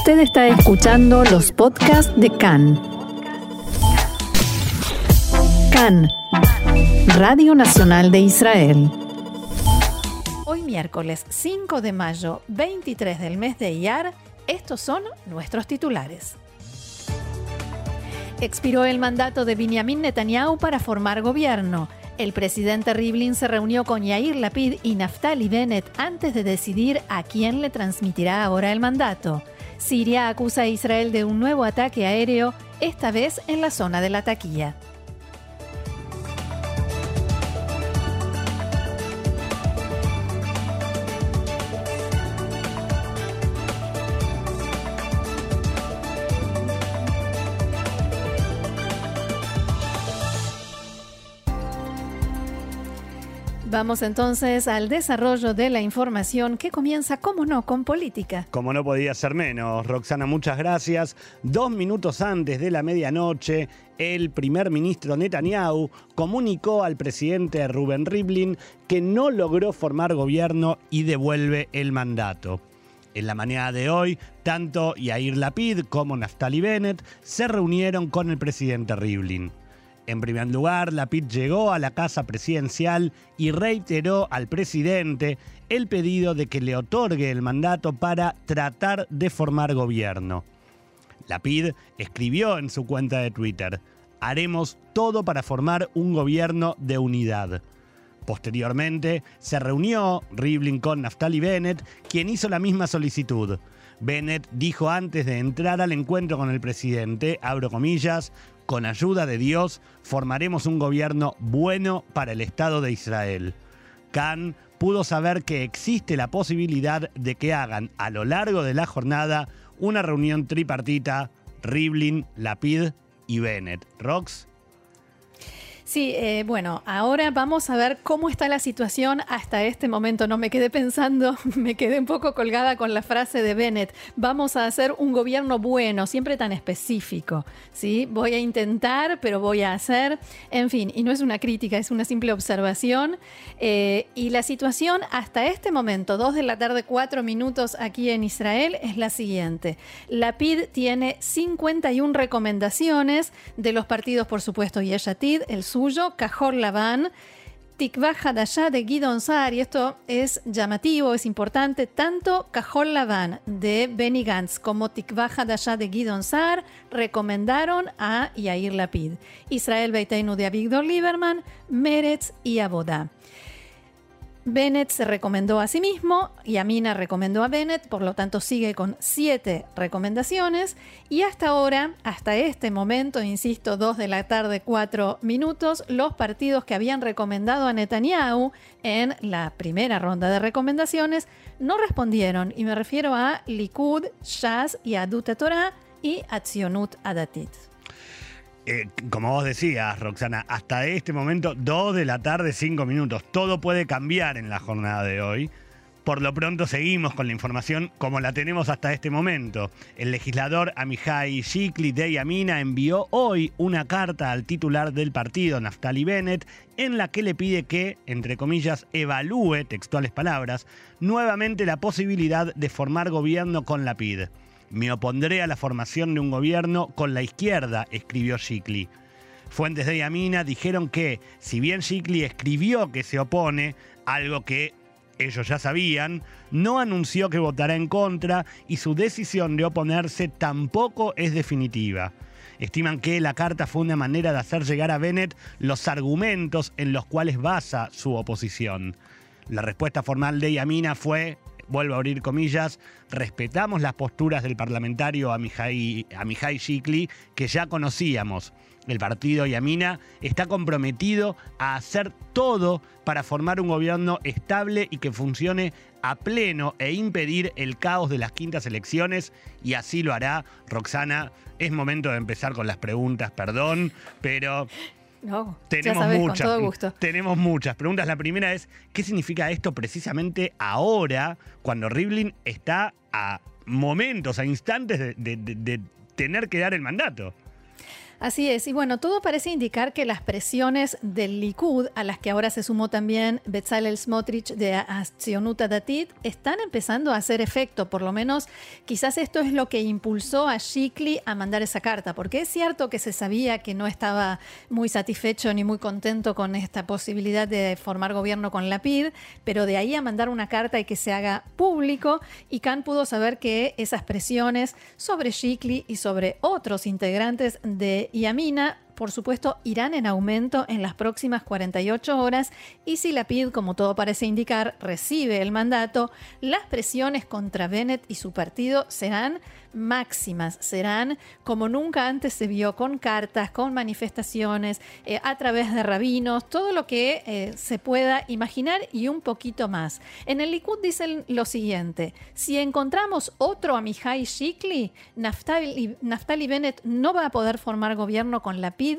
Usted está escuchando los podcasts de CAN. CAN, Radio Nacional de Israel. Hoy miércoles 5 de mayo, 23 del mes de Iyar, estos son nuestros titulares. Expiró el mandato de Benjamin Netanyahu para formar gobierno. El presidente Rivlin se reunió con Yair Lapid y Naftali Bennett antes de decidir a quién le transmitirá ahora el mandato. Siria acusa a Israel de un nuevo ataque aéreo, esta vez en la zona de la taquilla. Vamos entonces al desarrollo de la información que comienza, como no, con política. Como no podía ser menos, Roxana, muchas gracias. Dos minutos antes de la medianoche, el primer ministro Netanyahu comunicó al presidente Rubén Rivlin que no logró formar gobierno y devuelve el mandato. En la mañana de hoy, tanto Yair Lapid como Naftali Bennett se reunieron con el presidente Rivlin. En primer lugar, Lapid llegó a la casa presidencial y reiteró al presidente el pedido de que le otorgue el mandato para tratar de formar gobierno. Lapid escribió en su cuenta de Twitter, haremos todo para formar un gobierno de unidad. Posteriormente, se reunió Rivlin con Naftali Bennett, quien hizo la misma solicitud. Bennett dijo antes de entrar al encuentro con el presidente, abro comillas, con ayuda de Dios, formaremos un gobierno bueno para el Estado de Israel. Khan pudo saber que existe la posibilidad de que hagan a lo largo de la jornada una reunión tripartita Rivlin, Lapid y Bennett. Rox. Sí, eh, bueno, ahora vamos a ver cómo está la situación hasta este momento. No me quedé pensando, me quedé un poco colgada con la frase de Bennett. Vamos a hacer un gobierno bueno, siempre tan específico. ¿sí? Voy a intentar, pero voy a hacer. En fin, y no es una crítica, es una simple observación. Eh, y la situación hasta este momento, dos de la tarde, cuatro minutos aquí en Israel, es la siguiente. La PID tiene 51 recomendaciones de los partidos, por supuesto, Yeshatid, el Sur suyo, Cajor Laván, Tikva Hadashah de Guidon y esto es llamativo, es importante, tanto Cajor Laván de Benny Gantz como Tikva Hadashah de Guidon recomendaron a Yair Lapid, Israel Beiteinu de Avigdor Lieberman, Meretz y Abodá. Bennett se recomendó a sí mismo, y Amina recomendó a Bennett, por lo tanto sigue con siete recomendaciones. Y hasta ahora, hasta este momento, insisto, dos de la tarde, cuatro minutos, los partidos que habían recomendado a Netanyahu en la primera ronda de recomendaciones no respondieron. Y me refiero a Likud, Shas y Adut y Atzionut Adatit. Eh, como vos decías, Roxana, hasta este momento, 2 de la tarde, 5 minutos. Todo puede cambiar en la jornada de hoy. Por lo pronto seguimos con la información como la tenemos hasta este momento. El legislador Amihai Shikli de Yamina envió hoy una carta al titular del partido, Naftali Bennett, en la que le pide que, entre comillas, evalúe, textuales palabras, nuevamente la posibilidad de formar gobierno con la PID. Me opondré a la formación de un gobierno con la izquierda, escribió Shikli. Fuentes de Yamina dijeron que, si bien Shikli escribió que se opone, algo que ellos ya sabían, no anunció que votará en contra y su decisión de oponerse tampoco es definitiva. Estiman que la carta fue una manera de hacer llegar a Bennett los argumentos en los cuales basa su oposición. La respuesta formal de Yamina fue, vuelvo a abrir comillas, respetamos las posturas del parlamentario Amihai, Shikli que ya conocíamos. El partido Yamina está comprometido a hacer todo para formar un gobierno estable y que funcione a pleno e impedir el caos de las quintas elecciones y así lo hará. Roxana, es momento de empezar con las preguntas, perdón, pero no, tenemos ya muchas. con todo gusto. Tenemos muchas preguntas. La primera es, ¿qué significa esto precisamente ahora, cuando Rivlin está a momentos, a instantes de, de, de, de tener que dar el mandato? Así es, y bueno, todo parece indicar que las presiones del Likud, a las que ahora se sumó también Bezalel Smotrich de Accionuta Datit, están empezando a hacer efecto, por lo menos quizás esto es lo que impulsó a Shikli a mandar esa carta, porque es cierto que se sabía que no estaba muy satisfecho ni muy contento con esta posibilidad de formar gobierno con la PID, pero de ahí a mandar una carta y que se haga público, y Khan pudo saber que esas presiones sobre Shikli y sobre otros integrantes de Yamina por supuesto, irán en aumento en las próximas 48 horas y si la PID, como todo parece indicar, recibe el mandato, las presiones contra Bennett y su partido serán máximas, serán como nunca antes se vio, con cartas, con manifestaciones, eh, a través de rabinos, todo lo que eh, se pueda imaginar y un poquito más. En el Likud dicen lo siguiente, si encontramos otro Amihai Shikli, Naftali, Naftali Bennett no va a poder formar gobierno con la PID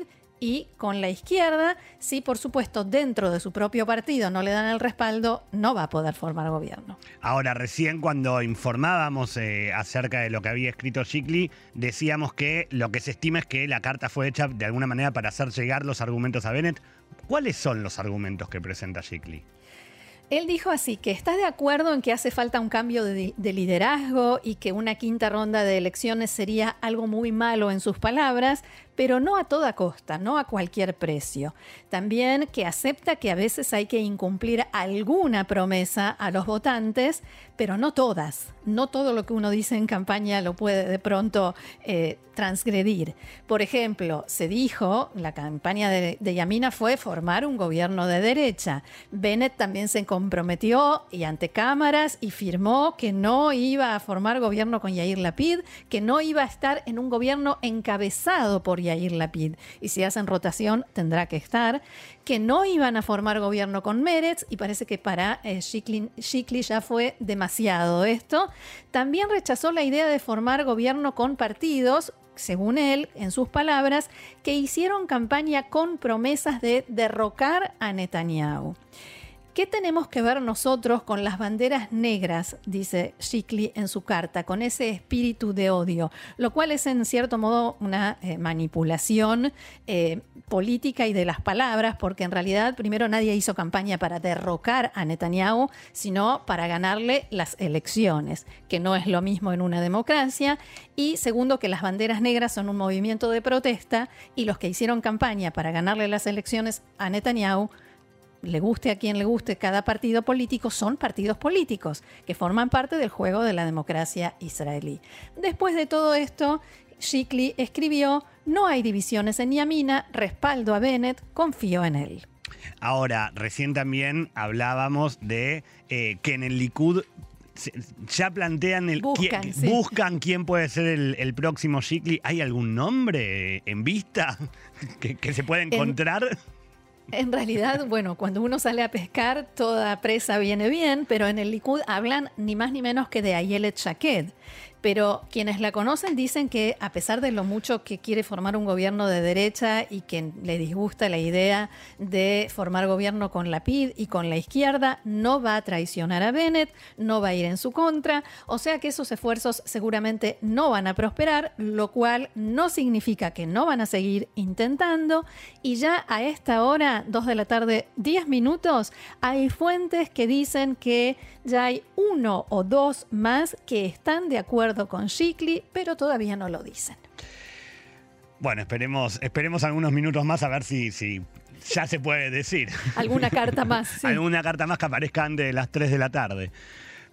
y con la izquierda, si por supuesto dentro de su propio partido no le dan el respaldo, no va a poder formar gobierno. Ahora, recién cuando informábamos eh, acerca de lo que había escrito Shikli, decíamos que lo que se estima es que la carta fue hecha de alguna manera para hacer llegar los argumentos a Bennett. ¿Cuáles son los argumentos que presenta Shikli? Él dijo así que está de acuerdo en que hace falta un cambio de, de, liderazgo y que una quinta ronda de elecciones sería algo muy malo en sus palabras, pero no a toda costa, no a cualquier precio. También que acepta que a veces hay que incumplir alguna promesa a los votantes, pero no todas. No todo lo que uno dice en campaña lo puede de pronto eh, transgredir. Por ejemplo, se dijo, la campaña de, de Yamina fue formar un gobierno de derecha. Bennett también se comprometió y ante cámaras y firmó que no iba a formar gobierno con Yair Lapid, que no iba a estar en un gobierno encabezado por Yair Lapid. Y si hacen rotación, tendrá que estar. Que no iban a formar gobierno con Meretz, y parece que para eh, Shikli ya fue demasiado esto. También rechazó la idea de formar gobierno con partidos, según él, en sus palabras, que hicieron campaña con promesas de derrocar a Netanyahu. ¿Qué tenemos que ver nosotros con las banderas negras? Dice Shikli en su carta, con ese espíritu de odio, lo cual es en cierto modo una eh, manipulación eh, política y de las palabras, porque en realidad primero nadie hizo campaña para derrocar a Netanyahu, sino para ganarle las elecciones, que no es lo mismo en una democracia, y segundo que las banderas negras son un movimiento de protesta y los que hicieron campaña para ganarle las elecciones a Netanyahu le guste a quien le guste cada partido político, son partidos políticos que forman parte del juego de la democracia israelí. Después de todo esto, Shikli escribió, no hay divisiones en Yamina, respaldo a Bennett, confío en él. Ahora, recién también hablábamos de eh, que en el Likud ya plantean el buscan, quién, buscan quién puede ser el, próximo Shikli. ¿Hay algún nombre en vista que, se pueda encontrar? En realidad, bueno, cuando uno sale a pescar, toda presa viene bien, pero en el Likud hablan ni más ni menos que de Ayelet Shaked, pero quienes la conocen dicen que a pesar de lo mucho que quiere formar un gobierno de derecha y que le disgusta la idea de formar gobierno con la PID y con la izquierda, no va a traicionar a Bennett, no va a ir en su contra, o sea que esos esfuerzos seguramente no van a prosperar, lo cual no significa que no van a seguir intentando. Y ya a esta hora, 2 de la tarde, 10 minutos, hay fuentes que dicen que ya hay uno o dos más que están de acuerdo con Shikli, pero todavía no lo dicen. Bueno, esperemos, esperemos algunos minutos más a ver si, si ya se puede decir. Alguna carta más. Alguna carta más que aparezca antes de las 3 de la tarde.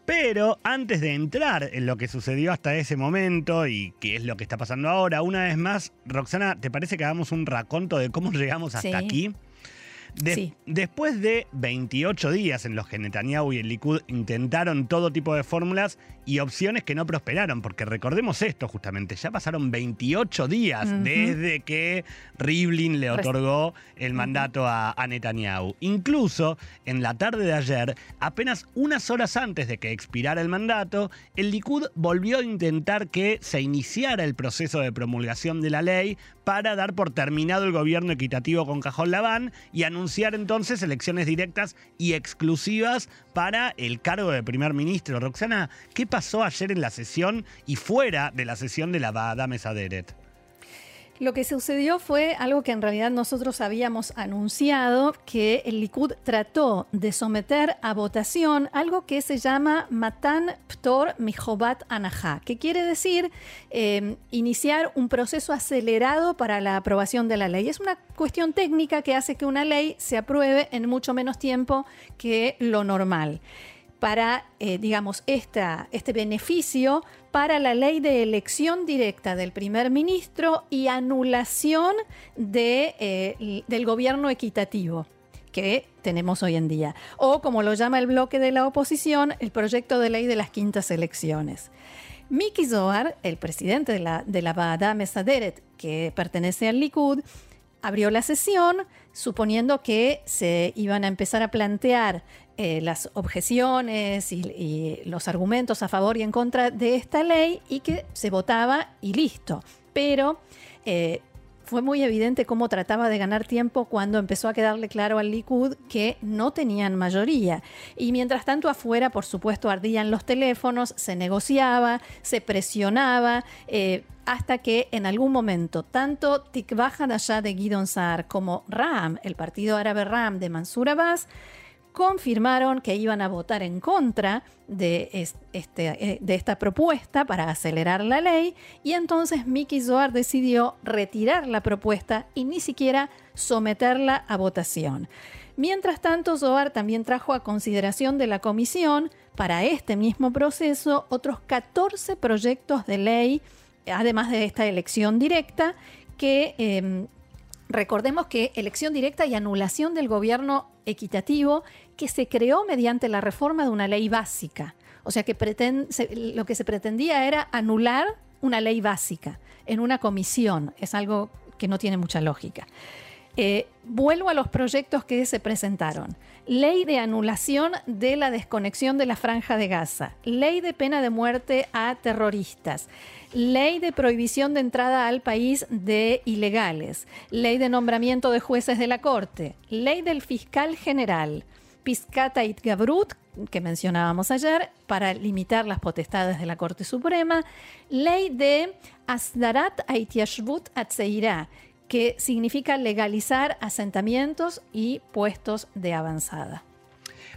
Pero antes de entrar en lo que sucedió hasta ese momento y qué es lo que está pasando ahora, una vez más, Roxana, ¿te parece que hagamos un raconto de cómo llegamos hasta aquí? Después de 28 días en los que Netanyahu y el Likud intentaron todo tipo de fórmulas y opciones que no prosperaron, porque recordemos esto justamente, ya pasaron 28 días desde que Rivlin le otorgó el mandato a, a, Netanyahu. Incluso en la tarde de ayer, apenas unas horas antes de que expirara el mandato, el Likud volvió a intentar que se iniciara el proceso de promulgación de la ley para dar por terminado el gobierno equitativo con Cajón Labán y anunciar entonces elecciones directas y exclusivas para el cargo de primer ministro. Roxana, ¿qué pasó ayer en la sesión y fuera de la sesión de la Bada Mesaderet? Lo que sucedió fue algo que en realidad nosotros habíamos anunciado, que el Likud trató de someter a votación algo que se llama Matan Ptor Mijobat Anahá, que quiere decir eh, iniciar un proceso acelerado para la aprobación de la ley. Es una cuestión técnica que hace que una ley se apruebe en mucho menos tiempo que lo normal para, eh, digamos, este beneficio para la ley de elección directa del primer ministro y anulación de, eh, del gobierno equitativo que tenemos hoy en día. O, como lo llama el bloque de la oposición, el proyecto de ley de las quintas elecciones. Miki Zohar, el presidente de la, de la Mesaderet, que pertenece al Likud, abrió la sesión suponiendo que se iban a empezar a plantear eh, las objeciones y, los argumentos a favor y en contra de esta ley y que se votaba y listo. Pero eh, fue muy evidente cómo trataba de ganar tiempo cuando empezó a quedarle claro al Likud que no tenían mayoría. Y mientras tanto afuera, por supuesto, ardían los teléfonos, se negociaba, se presionaba. Eh, hasta que en algún momento tanto Tikva allá de Gidon Saar como RAM, el partido árabe RAM de Mansur Abbas, confirmaron que iban a votar en contra de, este, eh, de esta propuesta para acelerar la ley y entonces Miki Zohar decidió retirar la propuesta y ni siquiera someterla a votación. Mientras tanto, Zohar también trajo a consideración de la comisión para este mismo proceso otros 14 proyectos de ley además de esta elección directa, que em, recordemos que elección directa y anulación del gobierno equitativo que se creó mediante la reforma de una ley básica. O sea que lo que se pretendía era anular una ley básica en una comisión. Es algo que no tiene mucha lógica. Eh, vuelvo a los proyectos que se presentaron. Ley de anulación de la desconexión de la franja de Gaza. Ley de pena de muerte a terroristas. Ley de prohibición de entrada al país de ilegales. Ley de nombramiento de jueces de la Corte. Ley del fiscal general. Piscata Gabrut, que mencionábamos ayer, para limitar las potestades de la Corte Suprema. Ley de Asdarat Aitiashvut Atzeirá, que significa legalizar asentamientos y puestos de avanzada.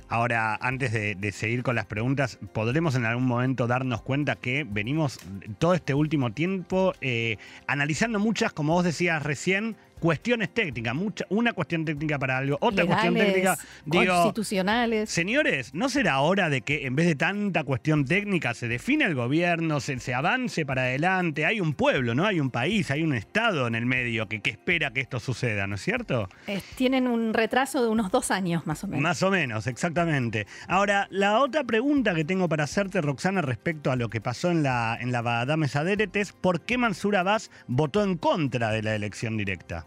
Ahora, antes de, seguir con las preguntas, ¿podremos en algún momento darnos cuenta que venimos todo este último tiempo eh, analizando muchas, como vos decías recién, cuestiones técnicas, mucha, una cuestión técnica para algo, otra cuestión técnica, digo, constitucionales. Señores, ¿no será hora de que en vez de tanta cuestión técnica se define el gobierno, se, se avance para adelante? Hay un pueblo, ¿no? Hay un país, hay un Estado en el medio que, que espera que esto suceda, ¿no es cierto? tienen un retraso de unos dos años más o menos. Más o menos, exactamente. Ahora, la otra pregunta que tengo para hacerte, Roxana, respecto a lo que pasó en la, en la Badame Saderet es ¿por qué Mansur Abbas votó en contra de la elección directa?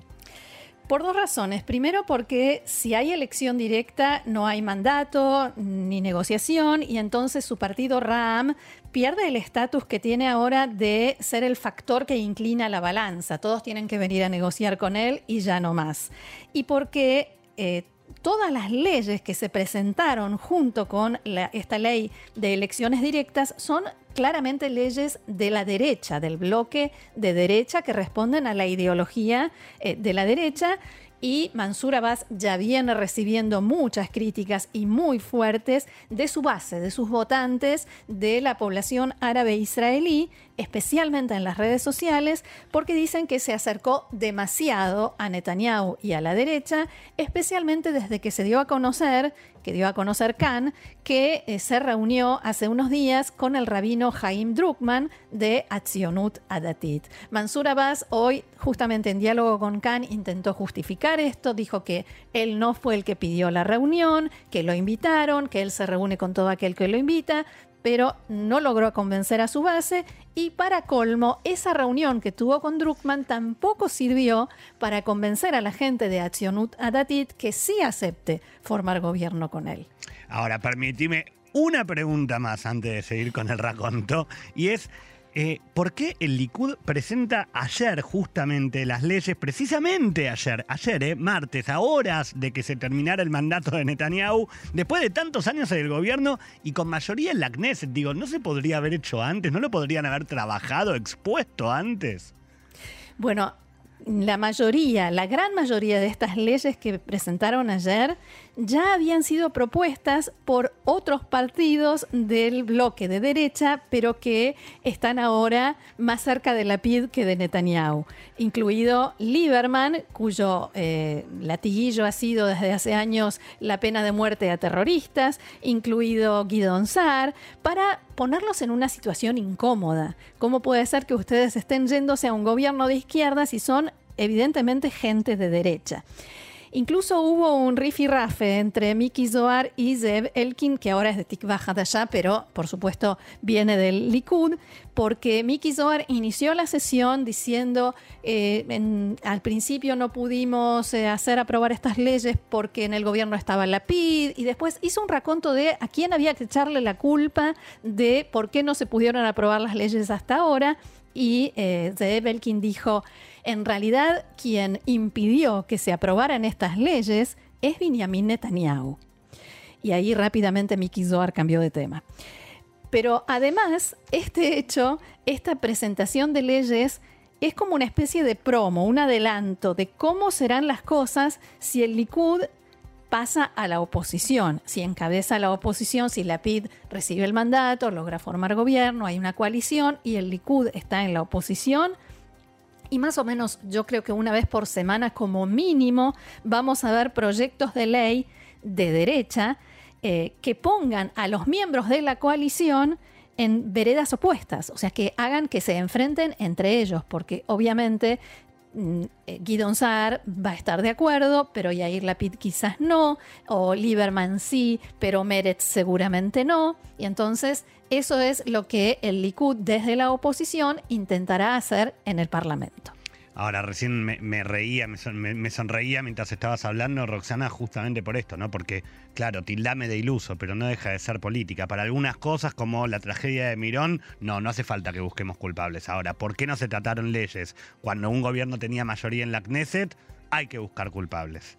Por dos razones. Primero, porque si hay elección directa, no hay mandato ni negociación y entonces su partido RAM pierde el estatus que tiene ahora de ser el factor que inclina la balanza. Todos tienen que venir a negociar con él y ya no más. Y porque eh, todas las leyes que se presentaron junto con esta ley de elecciones directas son claramente leyes de la derecha, del bloque de derecha que responden a la ideología eh, de la derecha y Mansur Abbas ya viene recibiendo muchas críticas y muy fuertes de su base, de sus votantes, de la población árabe israelí, especialmente en las redes sociales, porque dicen que se acercó demasiado a Netanyahu y a la derecha, especialmente desde que se dio a conocer, que dio a conocer Khan, que eh, se reunió hace unos días con el rabino Haim Druckmann de Atzionut Adatit. Mansur Abbas hoy, justamente en diálogo con Khan, intentó justificar esto, dijo que él no fue el que pidió la reunión, que lo invitaron, que él se reúne con todo aquel que lo invita, pero no logró convencer a su base y para colmo, esa reunión que tuvo con Druckmann tampoco sirvió para convencer a la gente de Atzionut Adatit que sí acepte formar gobierno con él. Ahora, permíteme una pregunta más antes de seguir con el raconto y es eh, ¿por qué el Likud presenta ayer justamente las leyes, precisamente ayer, ayer, eh, martes, a horas de que se terminara el mandato de Netanyahu, después de tantos años en el gobierno y con mayoría en la Knesset? Digo, ¿no se podría haber hecho antes? ¿No lo podrían haber trabajado, expuesto antes? Bueno, la mayoría, la gran mayoría de estas leyes que presentaron ayer ya habían sido propuestas por otros partidos del bloque de derecha, pero que están ahora más cerca de la PID que de Netanyahu, incluido Lieberman, cuyo eh, latiguillo ha sido desde hace años la pena de muerte a terroristas, incluido Guidon Saar, para ponerlos en una situación incómoda. ¿Cómo puede ser que ustedes estén yéndose a un gobierno de izquierda si son evidentemente gente de derecha? Incluso hubo un rafe entre Miki Zohar y Zeb Elkin, que ahora es de Tikva allá, pero por supuesto viene del Likud, porque Miki Zohar inició la sesión diciendo eh, al principio no pudimos eh, hacer aprobar estas leyes porque en el gobierno estaba la PID, y después hizo un raconto de a quién había que echarle la culpa de por qué no se pudieron aprobar las leyes hasta ahora, y eh, Zeb Elkin dijo en realidad, quien impidió que se aprobaran estas leyes es Benjamin Netanyahu. Y ahí rápidamente Miki Zohar cambió de tema. Pero además, este hecho, esta presentación de leyes, es como una especie de promo, un adelanto de cómo serán las cosas si el Likud pasa a la oposición, si encabeza la oposición, si la PID recibe el mandato, logra formar gobierno, hay una coalición y el Likud está en la oposición, y más o menos yo creo que una vez por semana como mínimo vamos a ver proyectos de ley de derecha eh, que pongan a los miembros de la coalición en veredas opuestas, o sea, que hagan que se enfrenten entre ellos, porque obviamente mm, eh, Guidon Saar va a estar de acuerdo, pero Yair Lapid quizás no, o Lieberman sí, pero Meretz seguramente no, y entonces eso es lo que el Likud desde la oposición intentará hacer en el Parlamento. Ahora, recién me, reía, me, sonreía mientras estabas hablando, Roxana, justamente por esto, ¿no? Porque, claro, tildame de iluso, pero no deja de ser política. Para algunas cosas, como la tragedia de Mirón, no, no hace falta que busquemos culpables. Ahora, ¿por qué no se trataron leyes cuando un gobierno tenía mayoría en la Knesset? Hay que buscar culpables.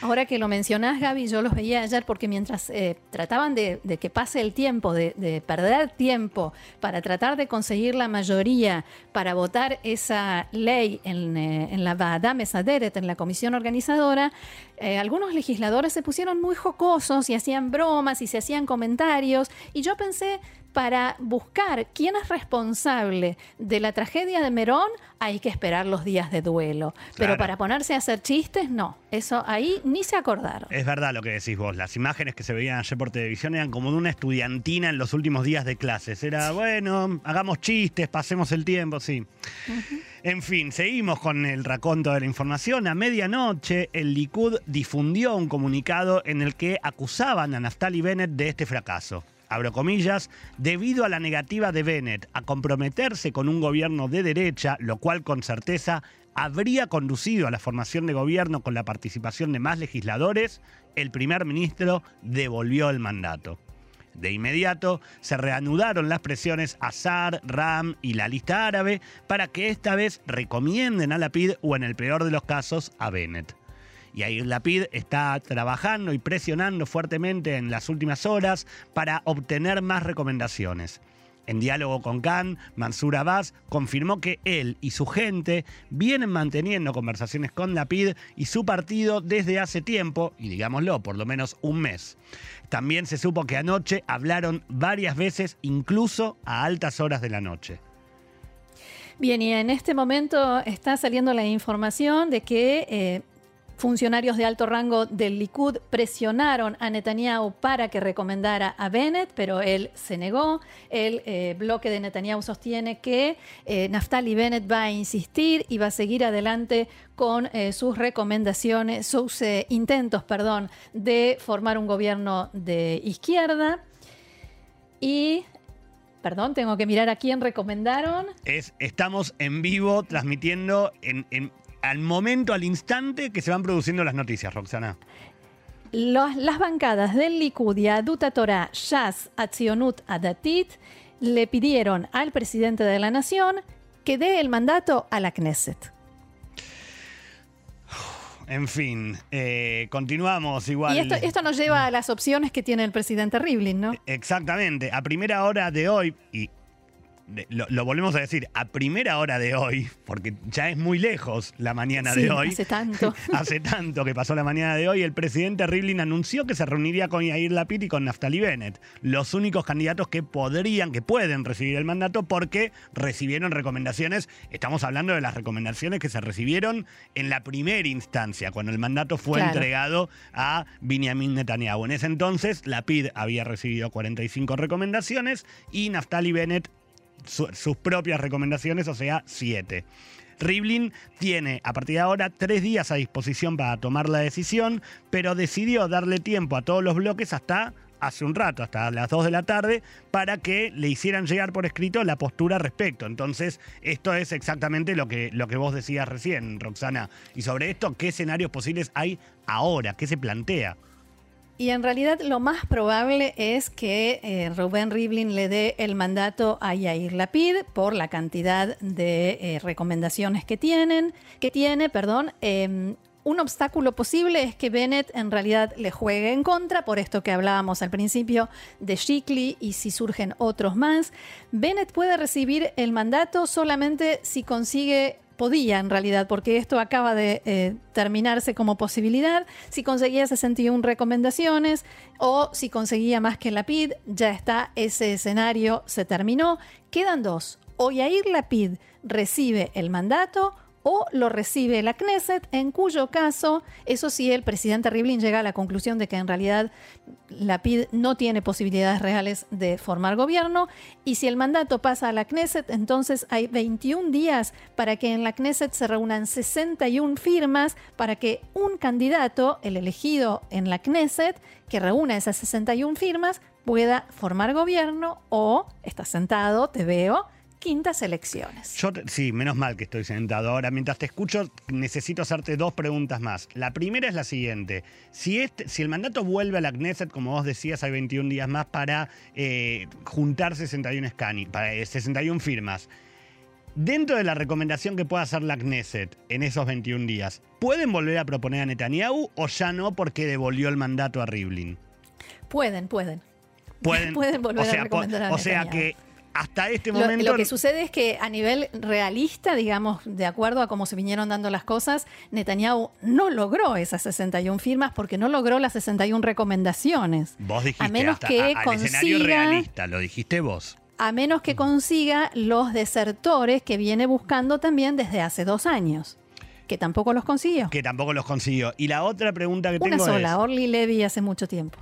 Ahora que lo mencionás, Gaby, yo los veía ayer porque mientras eh, trataban de, que pase el tiempo, de, perder tiempo para tratar de conseguir la mayoría para votar esa ley en, eh, la Vadá Mesaderet, en la comisión organizadora, eh, algunos legisladores se pusieron muy jocosos y hacían bromas y se hacían comentarios. Y yo pensé, para buscar quién es responsable de la tragedia de Merón, hay que esperar los días de duelo. Pero para ponerse a hacer chistes, no. Eso ahí ni se acordaron. Es verdad lo que decís vos. Las imágenes que se veían ayer por televisión eran como de una estudiantina en los últimos días de clases. Era, bueno, hagamos chistes, pasemos el tiempo, sí. En fin, seguimos con el raconto de la información. A medianoche, el Likud difundió un comunicado en el que acusaban a Naftali Bennett de este fracaso abro comillas, debido a la negativa de Bennett a comprometerse con un gobierno de derecha, lo cual con certeza habría conducido a la formación de gobierno con la participación de más legisladores, el primer ministro devolvió el mandato. De inmediato se reanudaron las presiones a SAR, RAM y la lista árabe para que esta vez recomienden a la PID o en el peor de los casos a Bennett. Y ahí Lapid está trabajando y presionando fuertemente en las últimas horas para obtener más recomendaciones. En diálogo con Khan, Mansur Abbas confirmó que él y su gente vienen manteniendo conversaciones con Lapid y su partido desde hace tiempo, y digámoslo, por lo menos un mes. También se supo que anoche hablaron varias veces, incluso a altas horas de la noche. Bien, y en este momento está saliendo la información de que eh, Funcionarios de alto rango del Likud presionaron a Netanyahu para que recomendara a Bennett, pero él se negó. El eh, bloque de Netanyahu sostiene que eh, Naftali Bennett va a insistir y va a seguir adelante con eh, sus recomendaciones, sus intentos, perdón, de formar un gobierno de izquierda. Y Perdón, tengo que mirar a quién recomendaron. Es, estamos en vivo transmitiendo en, al momento, al instante que se van produciendo las noticias, Roxana. las bancadas del Likud y Aduta Torah, Shas, Atzionut, Adatit le pidieron al presidente de la nación que dé el mandato a la Knesset. En fin, eh, continuamos igual. Y esto, esto, nos lleva a las opciones que tiene el presidente Rivlin, ¿no? Exactamente. A primera hora de hoy, y lo, volvemos a decir, a primera hora de hoy, porque ya es muy lejos la mañana de hoy. Hace tanto. hace tanto que pasó la mañana de hoy, el presidente Rivlin anunció que se reuniría con Yair Lapid y con Naftali Bennett, los únicos candidatos que podrían, que pueden recibir el mandato porque recibieron recomendaciones. Estamos hablando de las recomendaciones que se recibieron en la primera instancia, cuando el mandato fue entregado a Benjamin Netanyahu. En ese entonces, Lapid había recibido 45 recomendaciones y Naftali Bennett sus propias recomendaciones, o sea, siete. Rivlin tiene a partir de ahora tres días a disposición para tomar la decisión, pero decidió darle tiempo a todos los bloques hasta hace un rato, hasta las 2 de la tarde, para que le hicieran llegar por escrito la postura respecto. Entonces, esto es exactamente lo que, lo que vos decías recién, Roxana. Y sobre esto, ¿qué escenarios posibles hay ahora? ¿Qué se plantea? Y en realidad lo más probable es que eh, Rubén Rivlin le dé el mandato a Yair Lapid por la cantidad de eh, recomendaciones que tienen, que tiene, perdón. Em, un obstáculo posible es que Bennett en realidad le juegue en contra, por esto que hablábamos al principio de Shikli y si surgen otros más. Bennett puede recibir el mandato solamente si consigue podía en realidad, porque esto acaba de eh, terminarse como posibilidad. Si conseguía 61 recomendaciones o si conseguía más que Lapid, ya está, ese escenario se terminó. Quedan dos. O Yair Lapid recibe el mandato o lo recibe la Knesset, en cuyo caso, eso sí, el presidente Rivlin llega a la conclusión de que en realidad la PID no tiene posibilidades reales de formar gobierno y si el mandato pasa a la Knesset, entonces hay 21 días para que en la Knesset se reúnan 61 firmas para que un candidato, el elegido en la Knesset, que reúna esas 61 firmas, pueda formar gobierno o está sentado, te veo, quintas elecciones. Yo sí, menos mal que estoy sentado. Ahora, mientras te escucho, necesito hacerte dos preguntas más. La primera es la siguiente. Si, este, si el mandato vuelve a la Knesset, como vos decías, hay 21 días más para eh, juntar 61 escani, para 61 eh, firmas. Dentro de la recomendación que pueda hacer la Knesset en esos 21 días, ¿pueden volver a proponer a Netanyahu o ya no porque devolvió el mandato a Rivlin? Pueden, pueden. Pueden, pueden volver a recomendar a O sea que hasta este momento. Lo, que sucede es que a nivel realista, digamos, de acuerdo a cómo se vinieron dando las cosas, Netanyahu no logró esas 61 firmas porque no logró las 61 recomendaciones. Vos dijiste, a menos que consiga, realista, lo dijiste vos. A menos que consiga los desertores que viene buscando también desde hace dos años. Que tampoco los consiguió. Que tampoco los consiguió. Y la otra pregunta que Una tengo sola, Orly Levy hace mucho tiempo.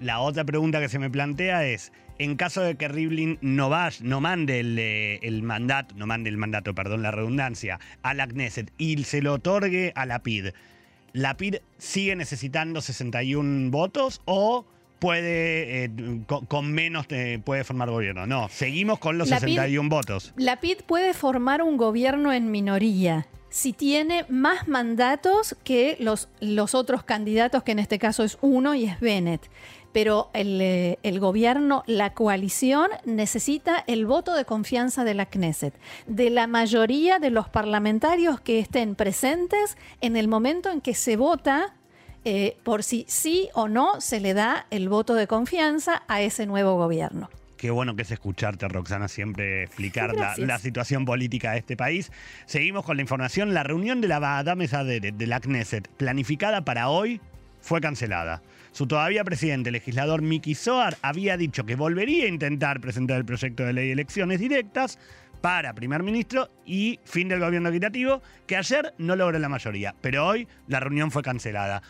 La otra pregunta que se me plantea es, en caso de que Rivlin no, no mande eh, el, mandato, no mande el mandato, perdón, la redundancia, a la Knesset y se lo otorgue a la PID, ¿la PID sigue necesitando 61 votos o puede, eh, con, menos eh, puede formar gobierno? No, seguimos con los 61 votos. La PID puede formar un gobierno en minoría si tiene más mandatos que los, otros candidatos, que en este caso es uno y es Bennett pero eh, el, gobierno, la coalición necesita el voto de confianza de la Knesset, de la mayoría de los parlamentarios que estén presentes en el momento en que se vota eh, por si sí o no se le da el voto de confianza a ese nuevo gobierno. Qué bueno que es escucharte, Roxana, siempre explicar la, situación política de este país. Seguimos con la información. La reunión de la Mesa de, de la Knesset, planificada para hoy, fue cancelada. Su todavía presidente legislador Miki Soar había dicho que volvería a intentar presentar el proyecto de ley de elecciones directas para primer ministro y fin del gobierno equitativo, que ayer no logró la mayoría, pero hoy la reunión fue cancelada.